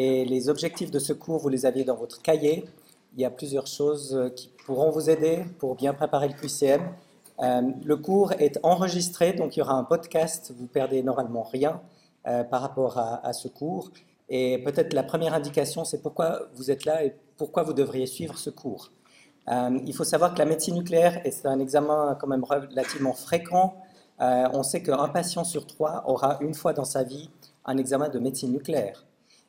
Et les objectifs de ce cours, vous les aviez dans votre cahier. Il y a plusieurs choses qui pourront vous aider pour bien préparer le QCM. Euh, le cours est enregistré, donc il y aura un podcast, vous perdez normalement rien euh, par rapport à, ce cours. Et peut-être la première indication, c'est pourquoi vous êtes là et pourquoi vous devriez suivre ce cours. Euh, il faut savoir que la médecine nucléaire est un examen quand même relativement fréquent. on sait qu'un patient sur trois aura une fois dans sa vie un examen de médecine nucléaire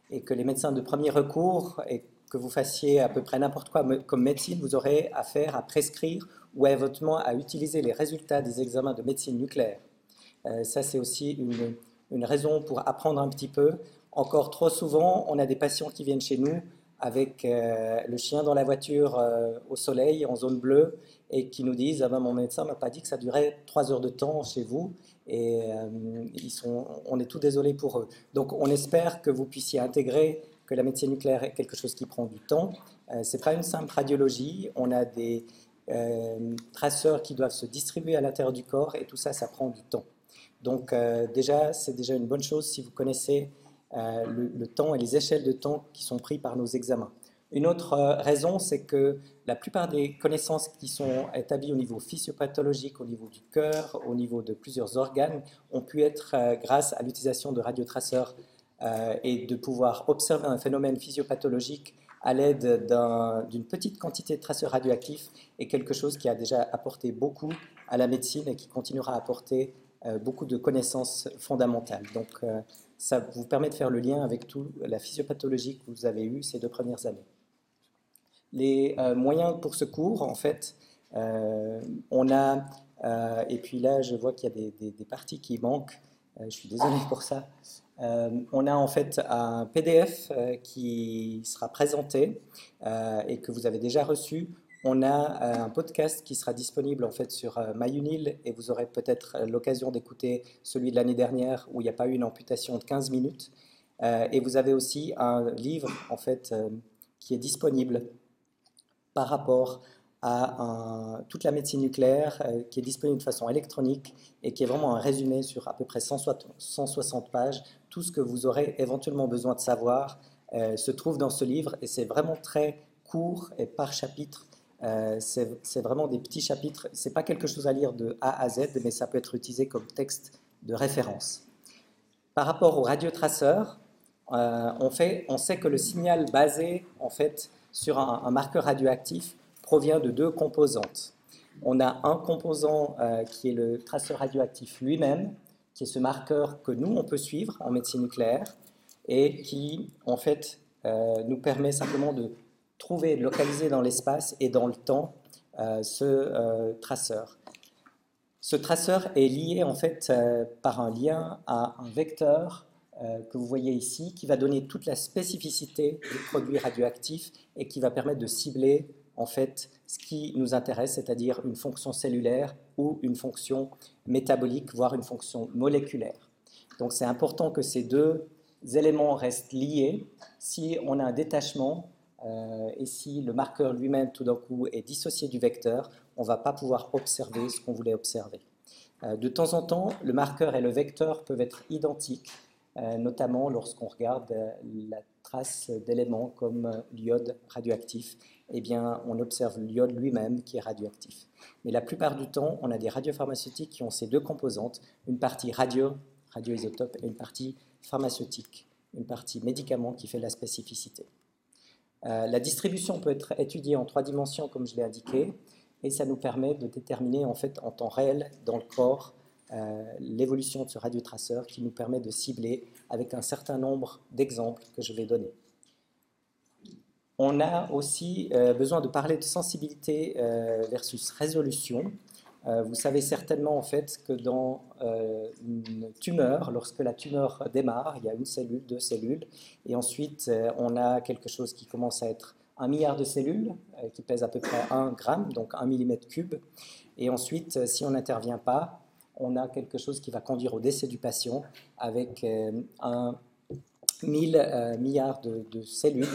et que les médecins de premier recours, et que vous fassiez à peu près n'importe quoi comme médecine, vous aurez affaire à prescrire ou éventuellement à utiliser les résultats des examens de médecine nucléaire. Euh, ça, c'est aussi une, raison pour apprendre un petit peu. Encore trop souvent, on a des patients qui viennent chez nous avec euh, le chien dans la voiture euh, au soleil, en zone bleue, et qui nous disent ah ben, Mon médecin m'a pas dit que ça durait trois heures de temps chez vous, et sont, on est tout désolé pour eux. Donc, on espère que vous puissiez intégrer que la médecine nucléaire est quelque chose qui prend du temps. Ce n'est pas une simple radiologie, on a des, euh, traceurs qui doivent se distribuer à l'intérieur du corps et tout ça, ça prend du temps. Donc euh, déjà, c'est déjà une bonne chose si vous connaissez euh, le, temps et les échelles de temps qui sont pris par nos examens. Une autre raison, c'est que la plupart des connaissances qui sont établies au niveau physiopathologique, au niveau du cœur, au niveau de plusieurs organes, ont pu être grâce à l'utilisation de radiotraceurs et de pouvoir observer un phénomène physiopathologique à l'aide d'une petite quantité de traceurs radioactifs est quelque chose qui a déjà apporté beaucoup à la médecine et qui continuera à apporter euh, beaucoup de connaissances fondamentales. Donc, euh, ça vous permet de faire le lien avec toute la physiopathologie que vous avez eue ces deux premières années. Les euh, moyens pour ce cours, en fait, on a, et puis là, je vois qu'il y a des, parties qui manquent. je suis désolé pour ça. Euh, on a en fait un PDF euh, qui sera présenté euh, et que vous avez déjà reçu. On a un podcast qui sera disponible en fait sur MyUnil et vous aurez peut-être l'occasion d'écouter celui de l'année dernière où il n'y a pas eu une amputation de 15 minutes. et vous avez aussi un livre en fait qui est disponible par rapport à toute la médecine nucléaire qui est disponible de façon électronique et qui est vraiment un résumé sur à peu près 160 pages tout ce que vous aurez éventuellement besoin de savoir euh, se trouve dans ce livre et c'est vraiment très court et par chapitre. Euh, c'est vraiment des petits chapitres. C'est pas quelque chose à lire de A à Z, mais ça peut être utilisé comme texte de référence. Par rapport au radiotraceur, euh, on, fait, on sait que le signal basé en fait sur un, marqueur radioactif provient de deux composantes. On a un composant qui est le traceur radioactif lui-même, qui est ce marqueur que nous, on peut suivre en médecine nucléaire et qui, en fait, euh, nous permet simplement de trouver, de localiser dans l'espace et dans le temps euh, ce euh, traceur. Ce traceur est lié, en fait, par un lien à un vecteur que vous voyez ici, qui va donner toute la spécificité du produit radioactif et qui va permettre de cibler en fait ce qui nous intéresse, c'est-à-dire une fonction cellulaire ou une fonction métabolique, voire une fonction moléculaire. Donc c'est important que ces deux éléments restent liés. Si on a un détachement euh, et si le marqueur lui-même tout d'un coup est dissocié du vecteur, on ne va pas pouvoir observer ce qu'on voulait observer. Euh, de temps en temps, le marqueur et le vecteur peuvent être identiques, euh, notamment lorsqu'on regarde la trace d'éléments comme l'iode radioactif eh bien, on observe l'iode lui-même qui est radioactif. Mais la plupart du temps, on a des radiopharmaceutiques qui ont ces deux composantes, une partie radio, radioisotope, et une partie pharmaceutique, une partie médicament qui fait la spécificité. Euh, la distribution peut être étudiée en trois dimensions, comme je l'ai indiqué, et ça nous permet de déterminer en fait en temps réel dans le corps euh, l'évolution de ce radiotraceur qui nous permet de cibler avec un certain nombre d'exemples que je vais donner. On a aussi euh, besoin de parler de sensibilité euh, versus résolution. Euh, vous savez certainement en fait que dans une tumeur, lorsque la tumeur démarre, il y a une cellule, deux cellules, et ensuite on a quelque chose qui commence à être un milliard de cellules, qui pèse à peu près un gramme, donc un millimètre cube. Et ensuite, si on n'intervient pas, on a quelque chose qui va conduire au décès du patient avec un mille milliards de cellules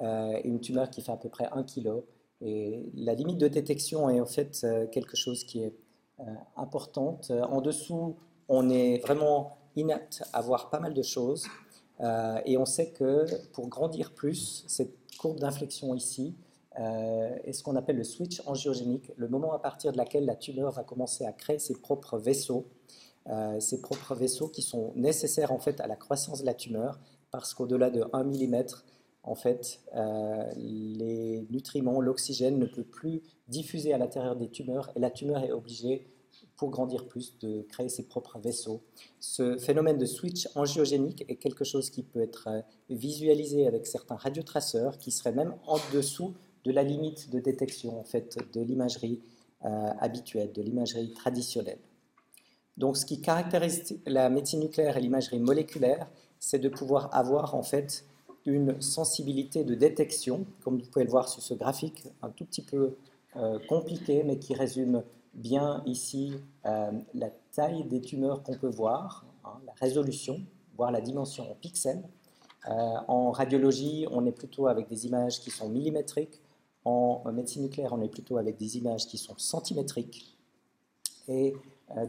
euh, une tumeur qui fait à peu près 1 kg. Et la limite de détection est en fait euh, quelque chose qui est euh, importante. En dessous, on est vraiment inapte à voir pas mal de choses. et on sait que pour grandir plus, cette courbe d'inflexion ici est ce qu'on appelle le switch angiogénique, le moment à partir de laquelle la tumeur va commencer à créer ses propres vaisseaux, ses propres vaisseaux qui sont nécessaires en fait à la croissance de la tumeur, parce qu'au-delà de 1 mm, en fait, euh, les nutriments, l'oxygène ne peut plus diffuser à l'intérieur des tumeurs et la tumeur est obligée, pour grandir plus, de créer ses propres vaisseaux. Ce phénomène de switch angiogénique est quelque chose qui peut être euh, visualisé avec certains radiotraceurs qui seraient même en dessous de la limite de détection en fait, de l'imagerie euh, habituelle, de l'imagerie traditionnelle. Donc ce qui caractérise la médecine nucléaire et l'imagerie moléculaire, c'est de pouvoir avoir en fait une sensibilité de détection, comme vous pouvez le voir sur ce graphique, un tout petit peu euh, compliqué, mais qui résume bien ici euh, la taille des tumeurs qu'on peut voir, hein, la résolution, voire la dimension en pixels. En radiologie, on est plutôt avec des images qui sont millimétriques. En médecine nucléaire, on est plutôt avec des images qui sont centimétriques. Et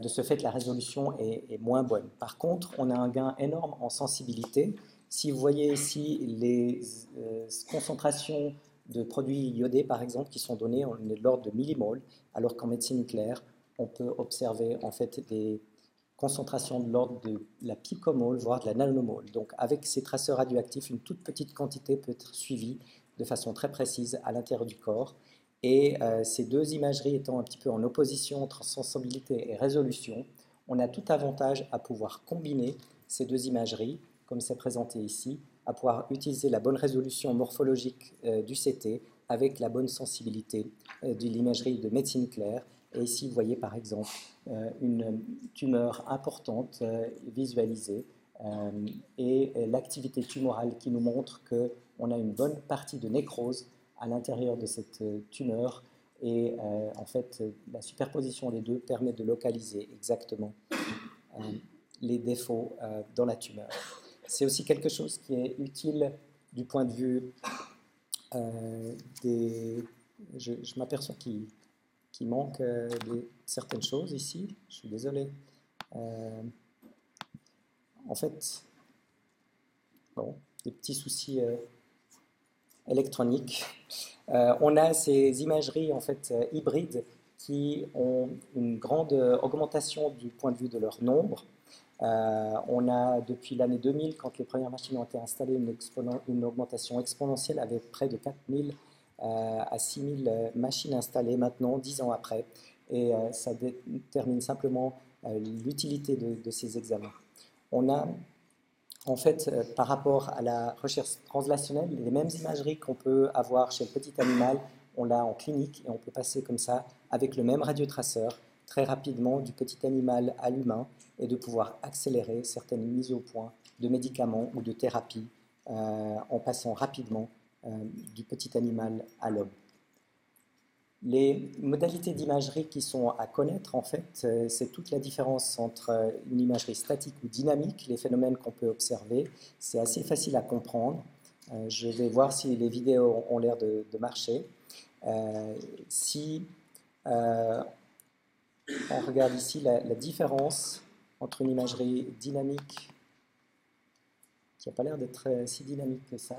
de ce fait, la résolution est, est moins bonne. Par contre, on a un gain énorme en sensibilité si vous voyez ici les euh, concentrations de produits iodés, par exemple, qui sont données, on est de l'ordre de millimoles, alors qu'en médecine nucléaire, on peut observer en fait des concentrations de l'ordre de la picomole, voire de la nanomole. Donc avec ces traceurs radioactifs, une toute petite quantité peut être suivie de façon très précise à l'intérieur du corps. Et euh, ces deux imageries étant un petit peu en opposition entre sensibilité et résolution, on a tout avantage à pouvoir combiner ces deux imageries comme c'est présenté ici, à pouvoir utiliser la bonne résolution morphologique euh, du CT avec la bonne sensibilité euh, de l'imagerie de médecine claire. Et ici, vous voyez par exemple une tumeur importante visualisée et l'activité tumorale qui nous montre qu'on a une bonne partie de nécrose à l'intérieur de cette tumeur et en fait la superposition des deux permet de localiser exactement les défauts dans la tumeur. C'est aussi quelque chose qui est utile du point de vue euh, des... Je, m'aperçois qu'il manque euh, certaines choses ici. Je suis désolé. Euh, en fait, bon, des petits soucis électroniques. on a ces imageries en fait hybrides qui ont une grande augmentation du point de vue de leur nombre. Euh, on a, depuis l'année 2000, quand les premières machines ont été installées, une, augmentation exponentielle avec près de 4000 euh, à 6000 euh, machines installées maintenant, 10 ans après. Et ça détermine simplement l'utilité de, ces examens. On a, en fait, par rapport à la recherche translationnelle, les mêmes imageries qu'on peut avoir chez le petit animal, on l'a en clinique et on peut passer comme ça avec le même radiotraceur très rapidement du petit animal à l'humain et de pouvoir accélérer certaines mises au point de médicaments ou de thérapies euh, en passant rapidement euh, du petit animal à l'homme. Les modalités d'imagerie qui sont à connaître, en fait, euh, c'est toute la différence entre une imagerie statique ou dynamique, les phénomènes qu'on peut observer. C'est assez facile à comprendre. je vais voir si les vidéos ont l'air de, marcher. si on regarde ici la, différence entre une imagerie dynamique, qui n'a pas l'air d'être euh, si dynamique que ça.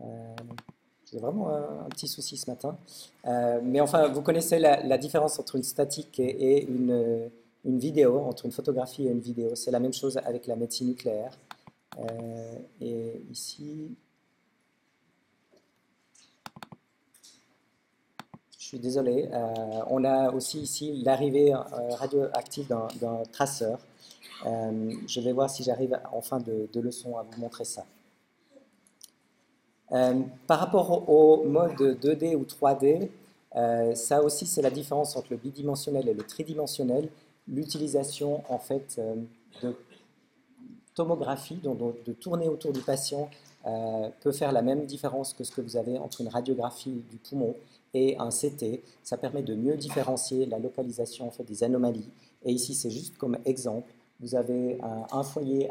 Euh, J'ai vraiment un, petit souci ce matin. Euh, mais enfin, vous connaissez la, différence entre une statique et, une, vidéo, entre une photographie et une vidéo. C'est la même chose avec la médecine nucléaire. et ici, Je suis désolé. Euh, on a aussi ici l'arrivée euh, radioactive d'un traceur. Euh, je vais voir si j'arrive en fin de, leçon à vous montrer ça. Par rapport au mode 2D ou 3D, ça aussi c'est la différence entre le bidimensionnel et le tridimensionnel. L'utilisation en fait de tomographie, donc de tourner autour du patient, peut faire la même différence que ce que vous avez entre une radiographie du poumon et un CT. Ça permet de mieux différencier la localisation en fait, des anomalies. Et ici, c'est juste comme exemple. Vous avez un, foyer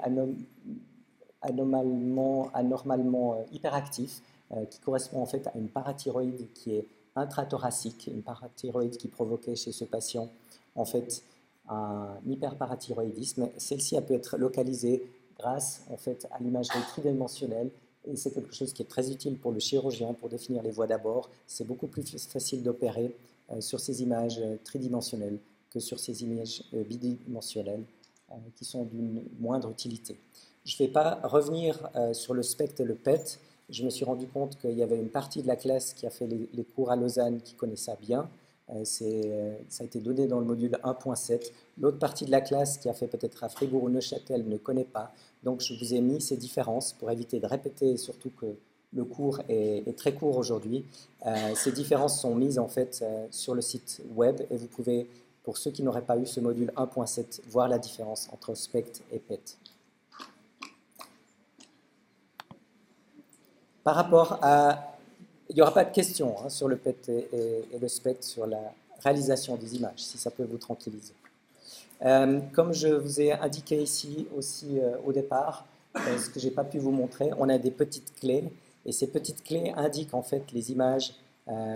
anormalement, euh, hyperactif euh, qui correspond en fait à une parathyroïde qui est intrathoracique, une parathyroïde qui provoquait chez ce patient en fait un hyperparathyroïdisme. Celle-ci peut être localisée grâce en fait à l'imagerie tridimensionnelle et c'est quelque chose qui est très utile pour le chirurgien pour définir les voies d'abord. C'est beaucoup plus facile d'opérer sur ces images tridimensionnelles que sur ces images bidimensionnelles qui sont d'une moindre utilité. Je ne vais pas revenir sur le SPECT et le PET. Je me suis rendu compte qu'il y avait une partie de la classe qui a fait les, cours à Lausanne qui connaît ça bien. Euh, euh, ça a été donné dans le module 1.7. L'autre partie de la classe qui a fait peut-être à Fribourg ou Neuchâtel ne connaît pas. Donc je vous ai mis ces différences pour éviter de répéter, surtout que le cours est, très court aujourd'hui. Euh, ces différences sont mises en fait sur le site web et vous pouvez, pour ceux qui n'auraient pas eu ce module 1.7, voir la différence entre SPECT et PET. Par rapport à il n'y aura pas de questions hein, sur le PET et, le SPECT sur la réalisation des images, si ça peut vous tranquilliser. Euh, comme je vous ai indiqué ici aussi euh, au départ, euh, ce que je n'ai pas pu vous montrer, on a des petites clés, et ces petites clés indiquent en fait les images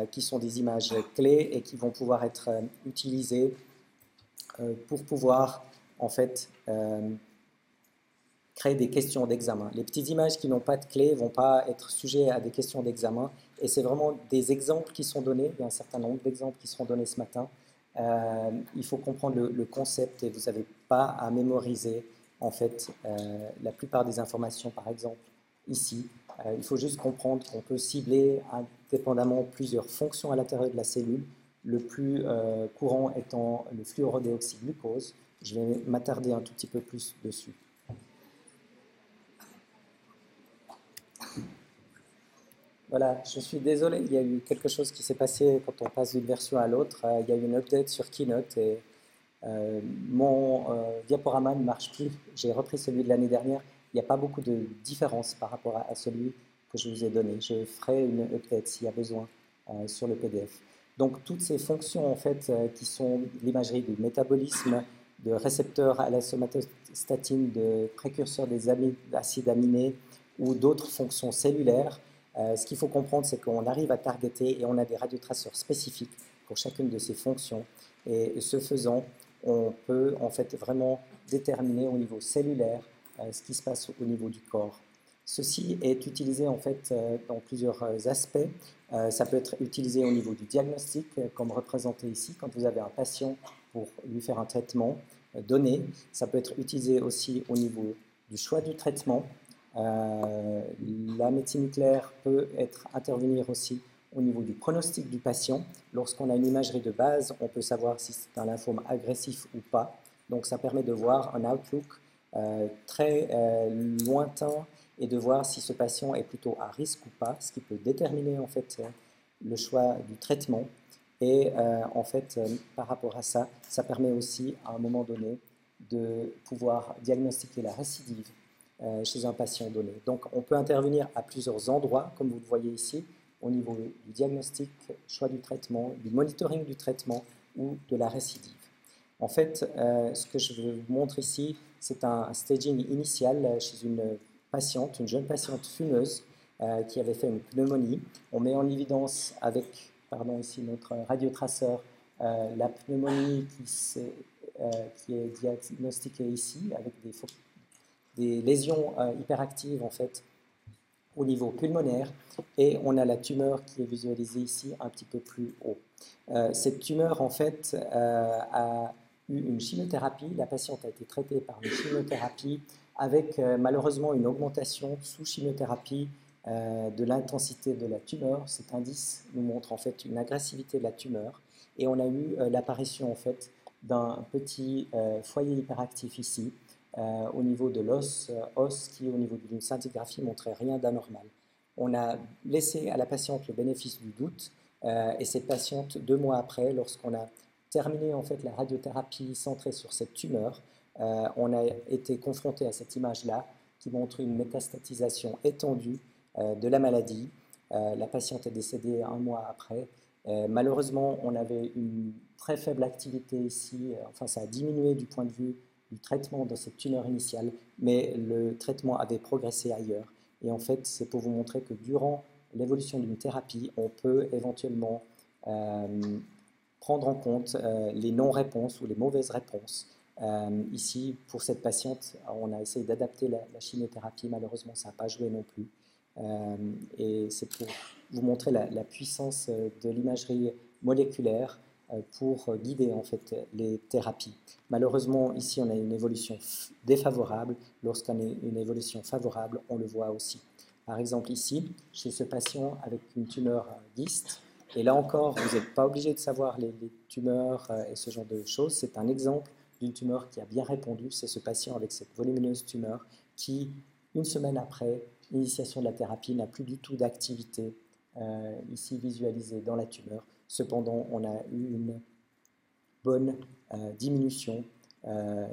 qui sont des images clés et qui vont pouvoir être utilisées pour pouvoir en fait créer des questions d'examen. Les petites images qui n'ont pas de clé vont pas être sujets à des questions d'examen. Et c'est vraiment des exemples qui sont donnés. Il y a un certain nombre d'exemples qui seront donnés ce matin. Euh, il faut comprendre le, concept et vous n'avez pas à mémoriser en fait euh, la plupart des informations, par exemple ici. Euh, il faut juste comprendre qu'on peut cibler indépendamment plusieurs fonctions à l'intérieur de la cellule. Le plus courant étant le fluorodéoxyglucose. Je vais m'attarder un tout petit peu plus dessus. Voilà, je suis désolé, il y a eu quelque chose qui s'est passé quand on passe d'une version à l'autre. Euh, il y a eu une update sur Keynote et euh, mon euh, diaporama ne marche plus. J'ai repris celui de l'année dernière. Il n'y a pas beaucoup de différence par rapport à, celui que je vous ai donné. Je ferai une update s'il y a besoin sur le PDF. Donc toutes ces fonctions en fait qui sont l'imagerie du métabolisme, de récepteurs à la somatostatine, de précurseurs des acides aminés ou d'autres fonctions cellulaires, euh, ce qu'il faut comprendre, c'est qu'on arrive à targeter et on a des radiotraceurs spécifiques pour chacune de ces fonctions. Et ce faisant, on peut en fait vraiment déterminer au niveau cellulaire euh, ce qui se passe au niveau du corps. Ceci est utilisé en fait euh, dans plusieurs aspects. ça peut être utilisé au niveau du diagnostic, comme représenté ici, quand vous avez un patient pour lui faire un traitement donné. Ça peut être utilisé aussi au niveau du choix du traitement, la médecine nucléaire peut être, intervenir aussi au niveau du pronostic du patient. Lorsqu'on a une imagerie de base, on peut savoir si c'est un lymphome agressif ou pas. Donc ça permet de voir un outlook euh, très euh, lointain et de voir si ce patient est plutôt à risque ou pas, ce qui peut déterminer en fait le choix du traitement. Et en fait, par rapport à ça, ça permet aussi à un moment donné de pouvoir diagnostiquer la récidive euh, chez un patient donné. Donc on peut intervenir à plusieurs endroits, comme vous le voyez ici, au niveau du diagnostic, choix du traitement, du monitoring du traitement ou de la récidive. En fait, euh, ce que je vous montre ici, c'est un staging initial chez une patiente, une jeune patiente fumeuse euh, qui avait fait une pneumonie. On met en évidence avec, pardon, ici notre radiotraceur, la pneumonie qui, qui, est diagnostiquée ici avec des des lésions euh, hyperactives en fait au niveau pulmonaire et on a la tumeur qui est visualisée ici un petit peu plus haut. Euh, cette tumeur en fait euh, a eu une chimiothérapie, la patiente a été traitée par une chimiothérapie avec malheureusement une augmentation sous chimiothérapie de l'intensité de la tumeur. Cet indice nous montre en fait une agressivité de la tumeur et on a eu l'apparition en fait d'un petit foyer hyperactif ici au niveau de l'os, euh, os qui au niveau d'une scintigraphie montrait rien d'anormal. On a laissé à la patiente le bénéfice du doute euh, et cette patiente, deux mois après, lorsqu'on a terminé en fait la radiothérapie centrée sur cette tumeur, on a été confronté à cette image-là qui montre une métastatisation étendue de la maladie. la patiente est décédée un mois après. malheureusement, on avait une très faible activité ici, enfin ça a diminué du point de vue du traitement de cette tumeur initiale, mais le traitement avait progressé ailleurs. Et en fait, c'est pour vous montrer que durant l'évolution d'une thérapie, on peut éventuellement euh, prendre en compte euh, les non-réponses ou les mauvaises réponses ici, pour cette patiente, on a essayé d'adapter la, chimiothérapie. Malheureusement, ça n'a pas joué non plus. et c'est pour vous montrer la, puissance de l'imagerie moléculaire euh, pour guider en fait les thérapies. Malheureusement, ici, on a une évolution défavorable. Lorsqu'on a une évolution favorable, on le voit aussi. Par exemple, ici, chez ce patient avec une tumeur dyste, et là encore, vous n'êtes pas obligé de savoir les, tumeurs euh, et ce genre de choses. C'est un exemple d'une tumeur qui a bien répondu. C'est ce patient avec cette volumineuse tumeur qui, une semaine après l'initiation de la thérapie, n'a plus du tout d'activité, euh, ici visualisée dans la tumeur. Cependant, on a eu une bonne euh, diminution euh,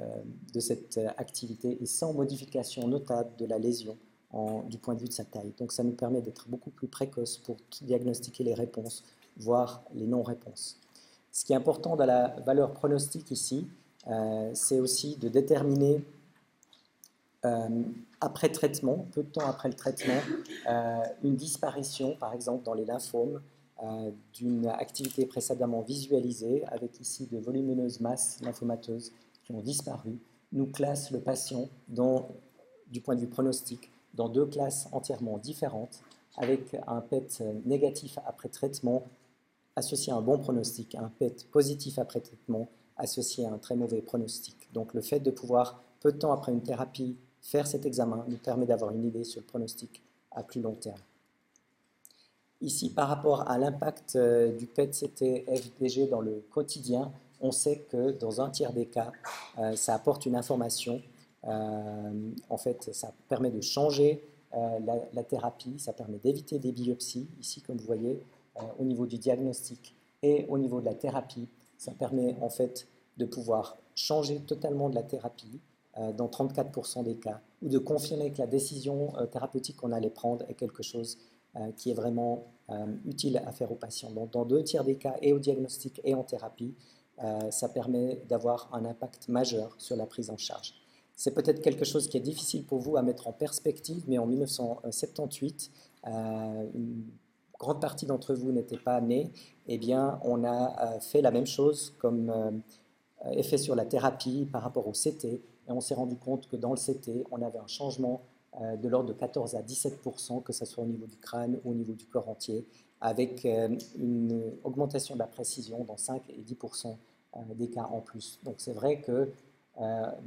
de cette activité et sans modification notable de la lésion du point de vue de sa taille. Donc ça nous permet d'être beaucoup plus précoce pour diagnostiquer les réponses, voire les non-réponses. Ce qui est important dans la valeur pronostique ici, euh, c'est aussi de déterminer après traitement, peu de temps après le traitement, une disparition, par exemple dans les lymphomes, euh, d'une activité précédemment visualisée, avec ici de volumineuses masses lymphomateuses qui ont disparu, nous classe le patient du point de vue pronostic dans deux classes entièrement différentes, avec un PET négatif après traitement associé à un bon pronostic, un PET positif après traitement associé à un très mauvais pronostic. Donc le fait de pouvoir, peu de temps après une thérapie, faire cet examen nous permet d'avoir une idée sur le pronostic à plus long terme. Ici, par rapport à l'impact euh, du PET-CT-FDG dans le quotidien, on sait que dans un tiers des cas, euh, ça apporte une information. Euh, en fait, ça permet de changer la, thérapie, ça permet d'éviter des biopsies, ici comme vous voyez, au niveau du diagnostic et au niveau de la thérapie. Ça permet en fait de pouvoir changer totalement de la thérapie dans 34% des cas, ou de confirmer que la décision thérapeutique qu'on allait prendre est quelque chose qui est vraiment euh, utile à faire aux patients. Donc, dans deux tiers des cas, et au diagnostic et en thérapie, euh, ça permet d'avoir un impact majeur sur la prise en charge. C'est peut-être quelque chose qui est difficile pour vous à mettre en perspective, mais en 1978, une grande partie d'entre vous n'étaient pas nés, eh bien, on a fait la même chose comme effet sur la thérapie par rapport au CT, et on s'est rendu compte que dans le CT, on avait un changement euh, de l'ordre de 14 à 17 que ce soit au niveau du crâne ou au niveau du corps entier, avec euh, une augmentation de la précision dans 5 et 10 euh, des cas en plus. Donc c'est vrai que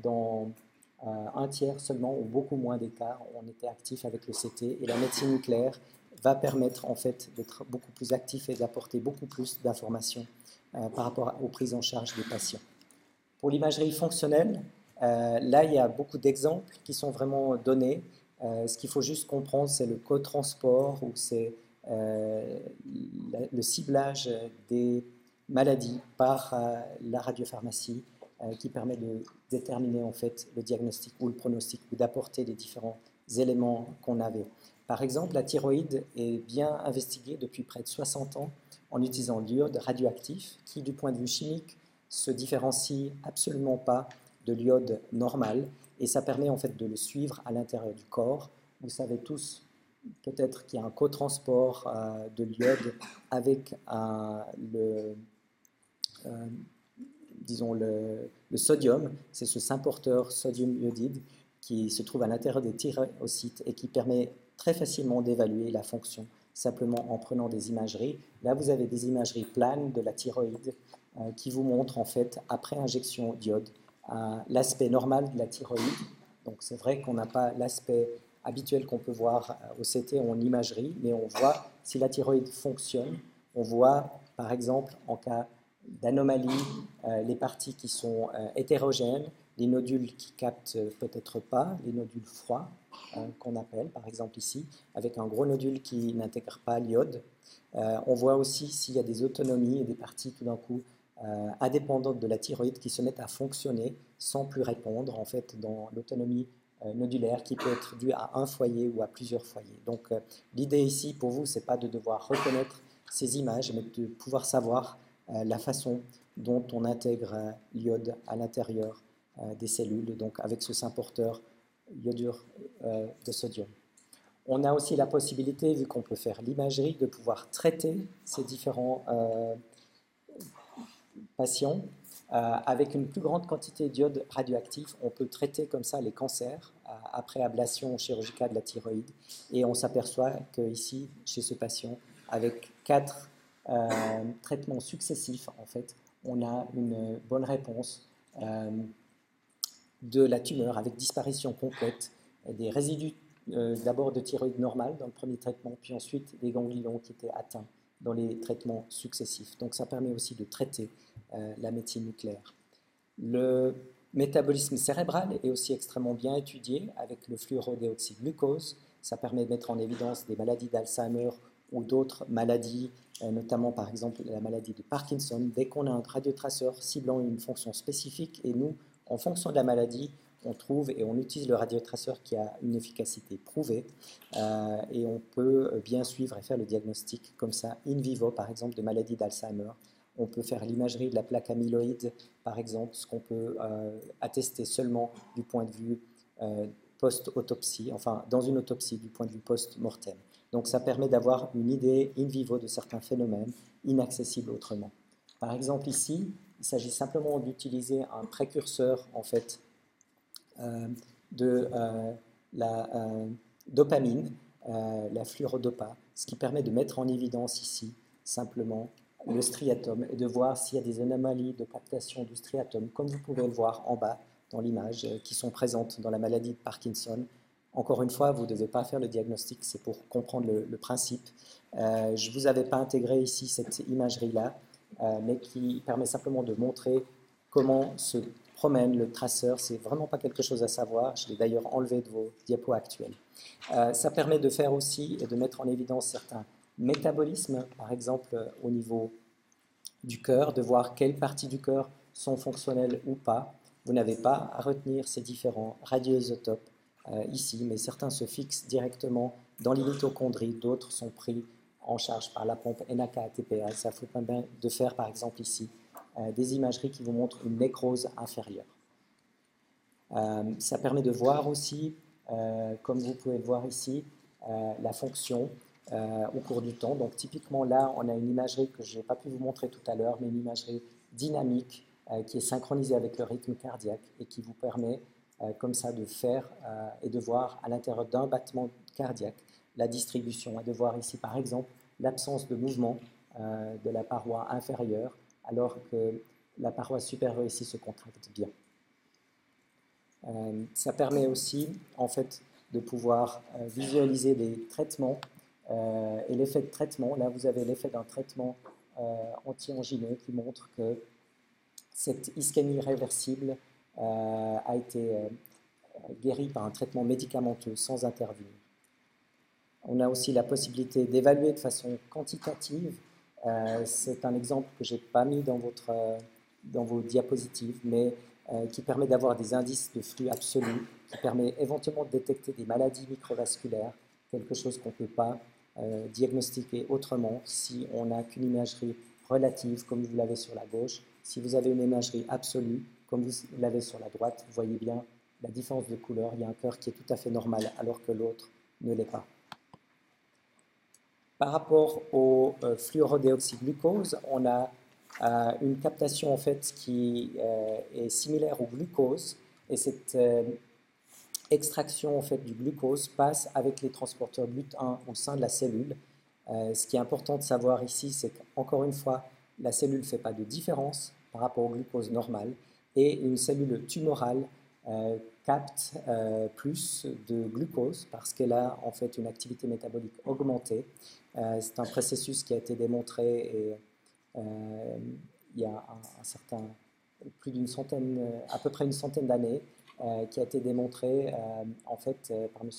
dans un tiers seulement ou beaucoup moins cas, on était actif avec le CT et la médecine nucléaire va permettre en fait d'être beaucoup plus actif et d'apporter beaucoup plus d'informations par rapport aux prises en charge des patients. Pour l'imagerie fonctionnelle, là il y a beaucoup d'exemples qui sont vraiment donnés. Euh, ce qu'il faut juste comprendre, c'est le co-transport ou c'est euh, le ciblage des maladies par euh, la radiopharmacie qui permet de déterminer en fait le diagnostic ou le pronostic ou d'apporter les différents éléments qu'on avait. Par exemple, la thyroïde est bien investiguée depuis près de 60 ans en utilisant l'iode radioactif qui, du point de vue chimique, se différencie absolument pas de l'iode normal et ça permet en fait de le suivre à l'intérieur du corps. Vous savez tous peut-être qu'il y a un cotransport euh, de l'iode avec euh, le, euh, disons le, sodium, c'est ce symporteur sodium iodide qui se trouve à l'intérieur des thyrocytes et qui permet très facilement d'évaluer la fonction simplement en prenant des imageries. Là, vous avez des imageries planes de la thyroïde qui vous montrent en fait après injection d'iode l'aspect normal de la thyroïde. Donc c'est vrai qu'on n'a pas l'aspect habituel qu'on peut voir euh, au CT en imagerie, mais on voit si la thyroïde fonctionne. On voit par exemple en cas d'anomalie euh, les parties qui sont euh, hétérogènes, les nodules qui captent peut-être pas, les nodules froids qu'on appelle par exemple ici, avec un gros nodule qui n'intègre pas l'iode. on voit aussi s'il y a des autonomies et des parties tout d'un coup euh, indépendantes de la thyroïde qui se mettent à fonctionner sans plus répondre en fait dans l'autonomie euh, nodulaire qui peut être due à un foyer ou à plusieurs foyers. Donc euh, l'idée ici pour vous, c'est pas de devoir reconnaître ces images, mais de pouvoir savoir la façon dont on intègre l'iode à l'intérieur des cellules, donc avec ce symporteur iodure de sodium. On a aussi la possibilité, vu qu'on peut faire l'imagerie, de pouvoir traiter ces différents patients avec une plus grande quantité d'iode radioactif, on peut traiter comme ça les cancers après ablation chirurgicale de la thyroïde. Et on s'aperçoit qu'ici, chez ce patient, avec quatre traitements successifs, en fait, on a une bonne réponse de la tumeur avec disparition complète des résidus euh, d'abord de thyroïde normale dans le premier traitement, puis ensuite des ganglions qui étaient atteints dans les traitements successifs. Donc ça permet aussi de traiter euh, la médecine nucléaire. Le métabolisme cérébral est aussi extrêmement bien étudié avec le fluorodéoxyglucose. Ça permet de mettre en évidence des maladies d'Alzheimer ou d'autres maladies, euh, notamment par exemple la maladie de Parkinson. Dès qu'on a un radiotraceur ciblant une fonction spécifique et nous, en fonction de la maladie, on trouve et on utilise le radiotraceur qui a une efficacité prouvée euh, et on peut euh, bien suivre et faire le diagnostic comme ça in vivo, par exemple, de maladie d'Alzheimer. On peut faire l'imagerie de la plaque amyloïde, par exemple, ce qu'on peut euh, attester seulement du point de vue post-autopsie, enfin dans une autopsie du point de vue post-mortem. Donc ça permet d'avoir une idée in vivo de certains phénomènes inaccessibles autrement. Par exemple ici, il s'agit simplement d'utiliser un précurseur en fait de euh, la euh, dopamine, la fluorodopa, ce qui permet de mettre en évidence ici simplement le striatum et de voir s'il y a des anomalies de captation du striatum, comme vous pouvez le voir en bas dans l'image, qui sont présentes dans la maladie de Parkinson. Encore une fois, vous ne devez pas faire le diagnostic, c'est pour comprendre le, principe. je ne vous avais pas intégré ici cette imagerie-là, mais qui permet simplement de montrer comment se le traceur, c'est vraiment pas quelque chose à savoir. Je l'ai d'ailleurs enlevé de vos diapos actuels. Euh, ça permet de faire aussi et de mettre en évidence certains métabolismes, par exemple euh, au niveau du cœur, de voir quelles parties du cœur sont fonctionnelles ou pas. Vous n'avez pas à retenir ces différents radioisotopes euh, ici, mais certains se fixent directement dans les mitochondries, d'autres sont pris en charge par la pompe NAK-ATPase. Ça faut pas bien de faire par exemple ici des imageries qui vous montrent une nécrose inférieure. Euh, ça permet de voir aussi, euh, comme vous pouvez le voir ici, la fonction au cours du temps. Donc typiquement là, on a une imagerie que je n'ai pas pu vous montrer tout à l'heure, mais une imagerie dynamique qui est synchronisée avec le rythme cardiaque et qui vous permet comme ça de faire et de voir à l'intérieur d'un battement cardiaque la distribution et de voir ici par exemple l'absence de mouvement de la paroi inférieure alors que la paroi supérieure ici se contracte bien. Euh, ça permet aussi en fait de pouvoir euh, visualiser les traitements euh, et l'effet de traitement. Là, vous avez l'effet d'un traitement anti-angineux qui montre que cette ischémie réversible a été guérie par un traitement médicamenteux sans intervenir. On a aussi la possibilité d'évaluer de façon quantitative c'est un exemple que je n'ai pas mis dans, votre, euh, dans vos diapositives, mais euh, qui permet d'avoir des indices de flux absolus, qui permet éventuellement de détecter des maladies microvasculaires, quelque chose qu'on ne peut pas diagnostiquer autrement si on n'a qu'une imagerie relative, comme vous l'avez sur la gauche. Si vous avez une imagerie absolue, comme vous l'avez sur la droite, vous voyez bien la différence de couleur. Il y a un cœur qui est tout à fait normal alors que l'autre ne l'est pas. Par rapport au euh, fluorodéoxyglucose, on a euh, une captation en fait qui euh, est similaire au glucose et cette extraction en fait du glucose passe avec les transporteurs GLUT1 au sein de la cellule. ce qui est important de savoir ici, c'est qu'encore une fois, la cellule ne fait pas de différence par rapport au glucose normal et une cellule tumorale capte plus de glucose parce qu'elle a en fait une activité métabolique augmentée euh, c'est un processus qui a été démontré et, euh, il y a un, certain, plus d'une centaine, à peu près une centaine d'années, euh, qui a été démontré en fait par M.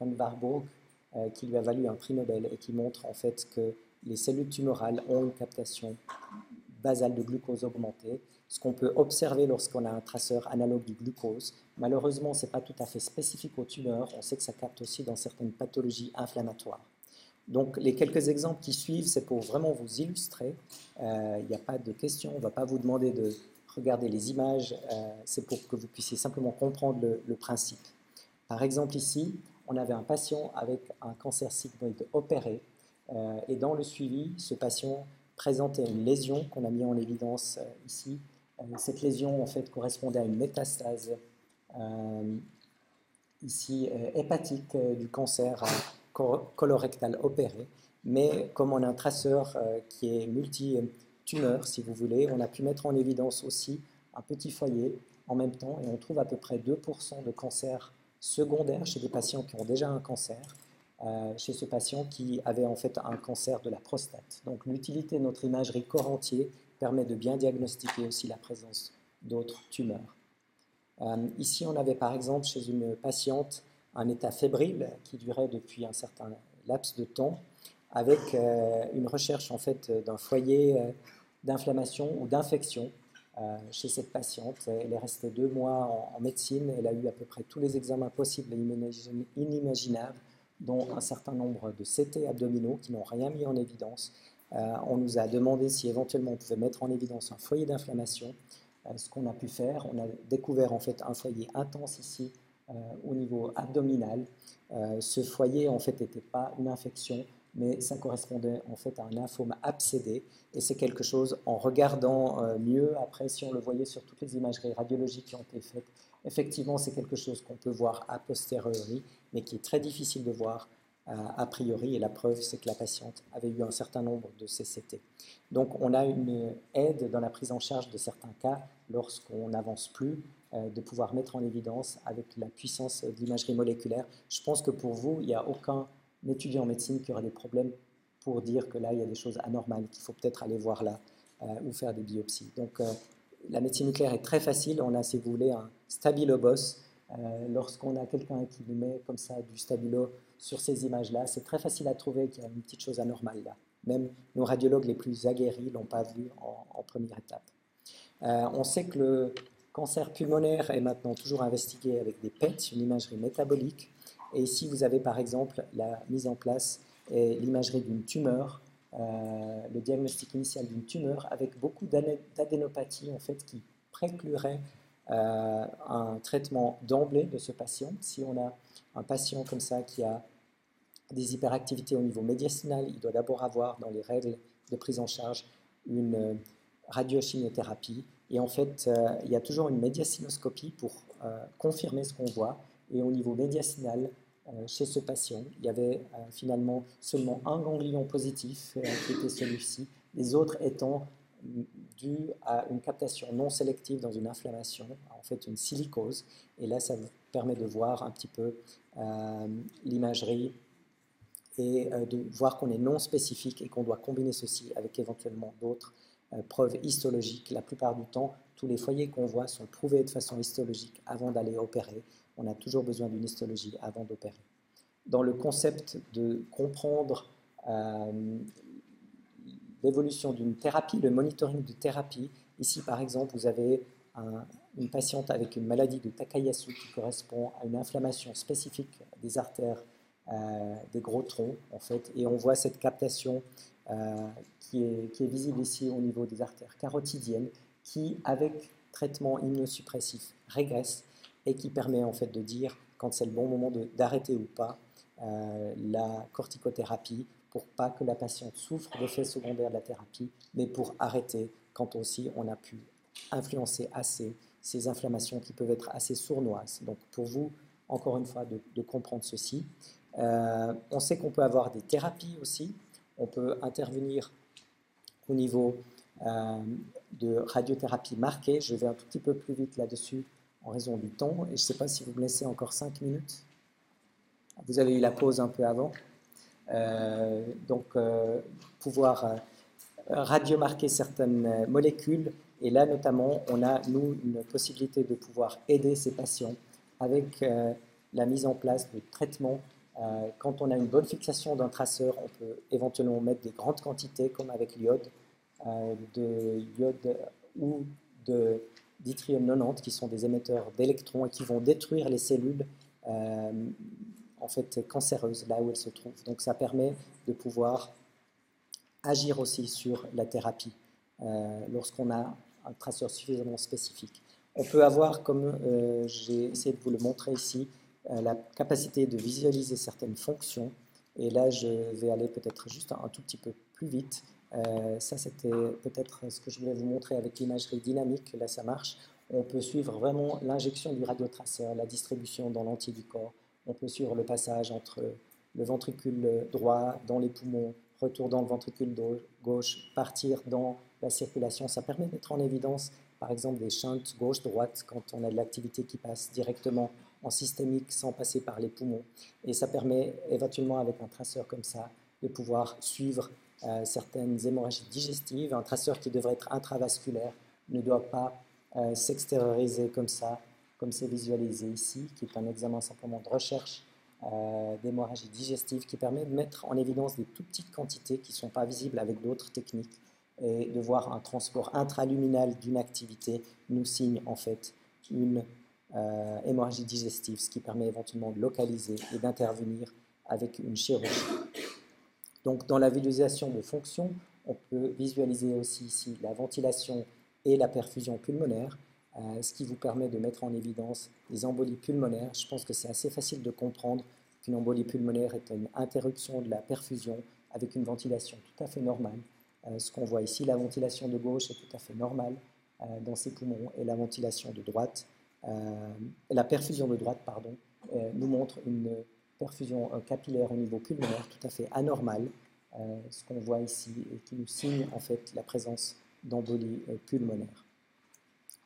von Warburg, qui lui a valu un prix Nobel et qui montre en fait que les cellules tumorales ont une captation basale de glucose augmentée, ce qu'on peut observer lorsqu'on a un traceur analogue du glucose. Malheureusement, ce n'est pas tout à fait spécifique aux tumeurs, on sait que ça capte aussi dans certaines pathologies inflammatoires. Donc les quelques exemples qui suivent, c'est pour vraiment vous illustrer. Euh, il n'y a pas de questions, on ne va pas vous demander de regarder les images, euh, c'est pour que vous puissiez simplement comprendre le, principe. Par exemple ici, on avait un patient avec un cancer sigmoïde opéré, euh, et dans le suivi, ce patient présentait une lésion qu'on a mis en évidence ici, cette lésion en fait correspondait à une métastase ici hépatique du cancer colorectal opéré. Mais comme on a un traceur qui est multi-tumeur, si vous voulez, on a pu mettre en évidence aussi un petit foyer en même temps. Et on trouve à peu près 2% de cancer secondaire chez des patients qui ont déjà un cancer, euh, chez ce patient qui avait en fait un cancer de la prostate. Donc l'utilité de notre imagerie corps entier permet de bien diagnostiquer aussi la présence d'autres tumeurs. Euh, ici, on avait par exemple chez une patiente un état fébrile qui durait depuis un certain laps de temps, avec euh, une recherche en fait d'un foyer d'inflammation ou d'infection euh, chez cette patiente. Elle est restée deux mois en, médecine. Elle a eu à peu près tous les examens possibles et inimaginables, dont un certain nombre de CT abdominaux qui n'ont rien mis en évidence. Euh, on nous a demandé si éventuellement on pouvait mettre en évidence un foyer d'inflammation. Euh, ce qu'on a pu faire, on a découvert en fait un foyer intense ici au niveau abdominal. ce foyer en fait n'était pas une infection, mais ça correspondait en fait à un lymphome abcédé. Et c'est quelque chose, en regardant euh, mieux, après, si on le voyait sur toutes les imageries radiologiques qui ont été faites, effectivement, c'est quelque chose qu'on peut voir a posteriori, mais qui est très difficile de voir euh, a priori. Et la preuve, c'est que la patiente avait eu un certain nombre de CCT. Donc, on a une aide dans la prise en charge de certains cas lorsqu'on n'avance plus euh, de pouvoir mettre en évidence avec la puissance de l'imagerie moléculaire. Je pense que pour vous, il n'y a aucun étudiant en médecine qui aura des problèmes pour dire que là, il y a des choses anormales, qu'il faut peut-être aller voir là euh, ou faire des biopsies. Donc, la médecine nucléaire est très facile. On a, si vous voulez, un stabilobos. Euh, Lorsqu'on a quelqu'un qui nous met comme ça du stabilo sur ces images-là, c'est très facile à trouver qu'il y a une petite chose anormale là. Même nos radiologues les plus aguerris l'ont pas vu en, première étape. Euh, on sait que le cancer pulmonaire est maintenant toujours investigué avec des PET, une imagerie métabolique. Et ici, vous avez par exemple la mise en place et l'imagerie d'une tumeur, le diagnostic initial d'une tumeur avec beaucoup d'adénopathie en fait qui préclurait euh, un traitement d'emblée de ce patient. Si on a un patient comme ça qui a des hyperactivités au niveau médicinal, il doit d'abord avoir dans les règles de prise en charge une radiochimiothérapie. Et en fait, euh, il y a toujours une médiacinoscopie pour confirmer ce qu'on voit. Et au niveau médiacinal, euh, chez ce patient. Il y avait euh, finalement seulement un ganglion positif euh, qui était celui-ci, les autres étant dus à une captation non sélective dans une inflammation, en fait une silicose. Et là, ça vous permet de voir un petit peu l'imagerie et de voir qu'on est non spécifique et qu'on doit combiner ceci avec éventuellement d'autres preuves histologiques. La plupart du temps, tous les foyers qu'on voit sont prouvés de façon histologique avant d'aller opérer on a toujours besoin d'une histologie avant d'opérer. Dans le concept de comprendre euh, l'évolution d'une thérapie, le monitoring de thérapie, ici par exemple, vous avez une patiente avec une maladie de Takayasu qui correspond à une inflammation spécifique des artères euh, des gros troncs, en fait, et on voit cette captation euh, qui, est, qui, est, visible ici au niveau des artères carotidiennes, qui, avec traitement immunosuppressif, régresse et qui permet en fait de dire quand c'est le bon moment d'arrêter ou pas euh, la corticothérapie pour pas que la patiente souffre d'effets secondaires de la thérapie, mais pour arrêter quand aussi on a pu influencer assez ces inflammations qui peuvent être assez sournoises. Donc pour vous, encore une fois, de, comprendre ceci. Euh, on sait qu'on peut avoir des thérapies aussi. On peut intervenir au niveau euh, de radiothérapie marquée. Je vais un tout petit peu plus vite là-dessus en raison du temps. Et je ne sais pas si vous me laissez encore 5 minutes. Vous avez eu la pause un peu avant. Euh, donc, euh, pouvoir euh, radiomarquer certaines molécules. Et là, notamment, on a, nous, une possibilité de pouvoir aider ces patients avec la mise en place de traitements. quand on a une bonne fixation d'un traceur, on peut éventuellement mettre des grandes quantités, comme avec l'iode, de ou de d'yttrium 90 qui sont des émetteurs d'électrons et qui vont détruire les cellules euh, en fait cancéreuses là où elles se trouvent. Donc ça permet de pouvoir agir aussi sur la thérapie euh, lorsqu'on a un traceur suffisamment spécifique. On peut avoir, comme euh, j'ai essayé de vous le montrer ici, la capacité de visualiser certaines fonctions. Et là, je vais aller peut-être juste un tout petit peu plus vite ça, c'était peut-être ce que je voulais vous montrer avec l'imagerie dynamique. Là, ça marche. On peut suivre vraiment l'injection du radiotraceur, la distribution dans l'entier du corps. On peut suivre le passage entre le ventricule droit dans les poumons, retour dans le ventricule gauche, partir dans la circulation. Ça permet de mettre en évidence, par exemple, des shunts gauche-droite quand on a de l'activité qui passe directement en systémique sans passer par les poumons. Et ça permet éventuellement, avec un traceur comme ça, de pouvoir suivre euh, certaines hémorragies digestives. Un traceur qui devrait être intravasculaire ne doit pas euh, s'extérioriser comme ça, comme c'est visualisé ici, qui est un examen simplement de recherche euh, d'hémorragie digestive qui permet de mettre en évidence des tout petites quantités qui ne sont pas visibles avec d'autres techniques et de voir un transport intraluminal d'une activité nous signe en fait une hémorragie digestive, ce qui permet éventuellement de localiser et d'intervenir avec une chirurgie. Donc dans la visualisation de fonction, on peut visualiser aussi ici la ventilation et la perfusion pulmonaire, euh, ce qui vous permet de mettre en évidence les embolies pulmonaires. Je pense que c'est assez facile de comprendre qu'une embolie pulmonaire est une interruption de la perfusion avec une ventilation tout à fait normale. Euh, ce qu'on voit ici, la ventilation de gauche est tout à fait normale euh, dans ces poumons et la ventilation de droite, la perfusion de droite, pardon, nous montre une perfusion capillaire au niveau pulmonaire tout à fait anormale, ce qu'on voit ici et qui nous signe en fait la présence d'embolie pulmonaire.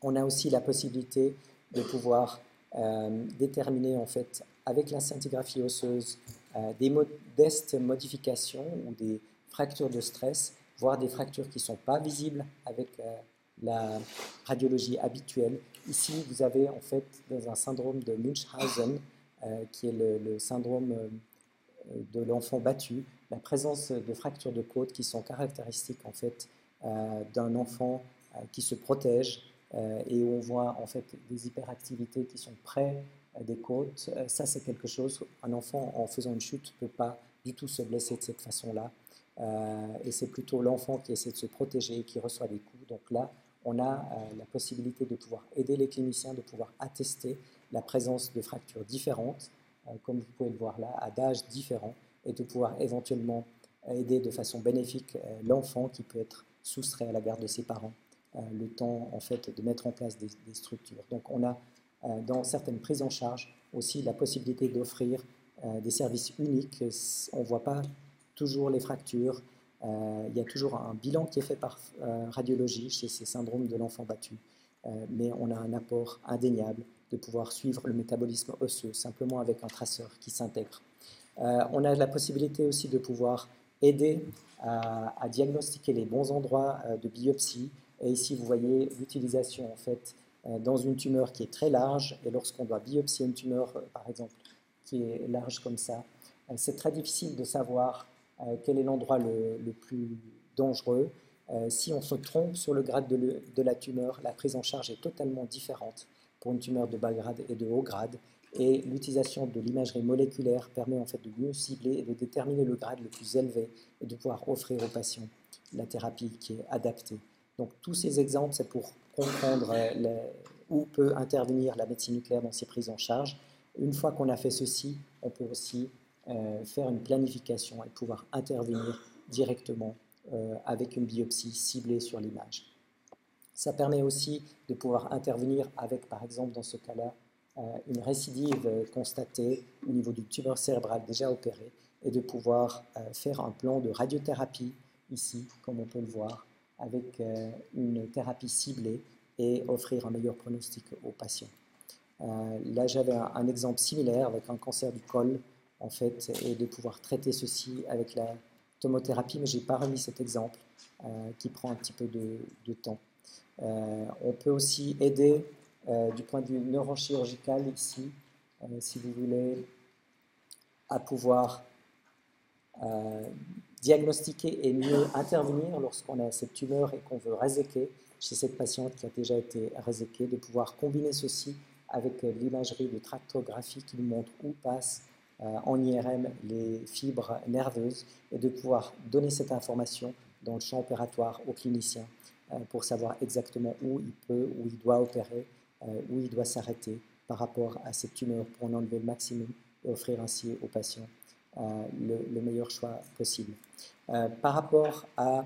On a aussi la possibilité de pouvoir euh, déterminer en fait avec la scintigraphie osseuse euh, des modestes modifications ou des fractures de stress, voire des fractures qui ne sont pas visibles avec euh, la radiologie habituelle. Ici, vous avez en fait dans un syndrome de Munchausen, qui est le, syndrome de l'enfant battu, la présence de fractures de côte qui sont caractéristiques en fait d'un enfant qui se protège, euh, et où on voit en fait des hyperactivités qui sont près euh, des côtes. Euh, ça, c'est quelque chose, un enfant en faisant une chute ne peut pas du tout se blesser de cette façon-là. et c'est plutôt l'enfant qui essaie de se protéger et qui reçoit des coups. Donc là, on a la possibilité de pouvoir aider les cliniciens, de pouvoir attester la présence de fractures différentes, comme vous pouvez le voir là, à d'âges différents, et de pouvoir éventuellement aider de façon bénéfique l'enfant qui peut être soustrait à la garde de ses parents euh, le temps en fait de mettre en place des, structures. Donc on a euh, dans certaines prises en charge aussi la possibilité d'offrir euh, des services uniques. On ne voit pas toujours les fractures. il y a toujours un bilan qui est fait par radiologie chez ces syndromes de l'enfant battu. mais on a un apport indéniable de pouvoir suivre le métabolisme osseux simplement avec un traceur qui s'intègre. on a la possibilité aussi de pouvoir aider à diagnostiquer les bons endroits de biopsie, et ici, vous voyez l'utilisation en fait euh, dans une tumeur qui est très large. Et lorsqu'on doit biopsier une tumeur, euh, par exemple, qui est large comme ça, euh, c'est très difficile de savoir quel est l'endroit le, plus dangereux. si on se trompe sur le grade de, de, la tumeur, la prise en charge est totalement différente une tumeur de bas grade et de haut grade. Et l'utilisation de l'imagerie moléculaire permet en fait de mieux cibler et de déterminer le grade le plus élevé et de pouvoir offrir aux patients la thérapie qui est adaptée. Donc tous ces exemples, c'est pour comprendre euh, où peut intervenir la médecine nucléaire dans ces prises en charge. Une fois qu'on a fait ceci, on peut aussi euh, faire une planification et pouvoir intervenir directement euh, avec une biopsie ciblée sur l'image. Ça permet aussi de pouvoir intervenir avec, par exemple, dans ce cas-là, une récidive constatée au niveau du tumeur cérébral déjà opéré et de pouvoir faire un plan de radiothérapie ici, comme on peut le voir, avec euh, une thérapie ciblée et offrir un meilleur pronostic aux patients. Euh, là, j'avais un, exemple similaire avec un cancer du col, en fait, et de pouvoir traiter ceci avec la tomothérapie, mais je n'ai pas remis cet exemple euh, qui prend un petit peu de, temps. On peut aussi aider du point de vue neurochirurgical ici, si vous voulez, à pouvoir diagnostiquer et mieux intervenir lorsqu'on a cette tumeur et qu'on veut réséquer chez cette patiente qui a déjà été réséquée, de pouvoir combiner ceci avec euh, l'imagerie de tractographie qui nous montre où passent euh, en IRM les fibres nerveuses et de pouvoir donner cette information dans le champ opératoire au clinicien. euh, pour savoir exactement où il peut, où il doit opérer, où il doit s'arrêter par rapport à cette tumeur pour en enlever le maximum et offrir ainsi aux patients le, meilleur choix possible. Euh, par rapport à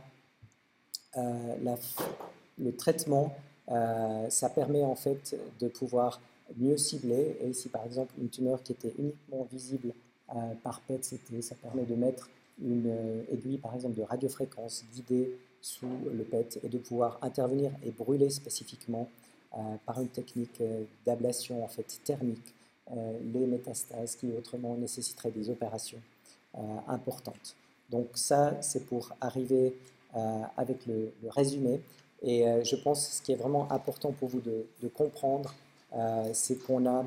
le traitement, ça permet en fait de pouvoir mieux cibler. Et ici, par exemple, une tumeur qui était uniquement visible par PET-CT, ça permet de mettre une aiguille, par exemple, de radiofréquence guidée sous le PET et de pouvoir intervenir et brûler spécifiquement par une technique d'ablation en fait thermique les métastases qui autrement nécessiteraient des opérations importantes. Donc ça, c'est pour arriver avec le, résumé. Et je pense que ce qui est vraiment important pour vous de, de comprendre, c'est qu'on a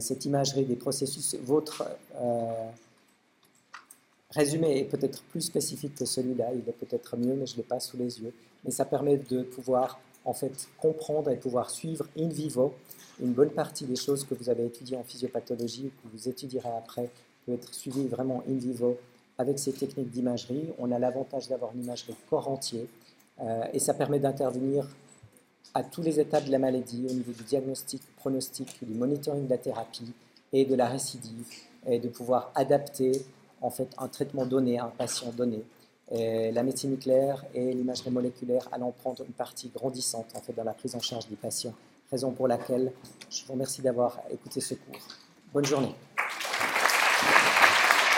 cette imagerie des processus. Votre résumé est peut-être plus spécifique que celui-là, il est peut-être mieux, mais je ne l'ai pas sous les yeux. Mais ça permet de pouvoir en fait comprendre et pouvoir suivre in vivo une bonne partie des choses que vous avez étudiées en physiopathologie ou que vous étudierez après peut être suivi vraiment in vivo avec ces techniques d'imagerie. On a l'avantage d'avoir une imagerie corps entier euh, et ça permet d'intervenir à tous les états de la maladie au niveau du diagnostic, pronostic, du monitoring de la thérapie et de la récidive et de pouvoir adapter en fait un traitement donné à un patient donné. La médecine nucléaire et l'imagerie moléculaire allant prendre une partie grandissante en fait dans la prise en charge des patients. Raison pour laquelle je vous remercie d'avoir écouté ce cours. Bonne journée.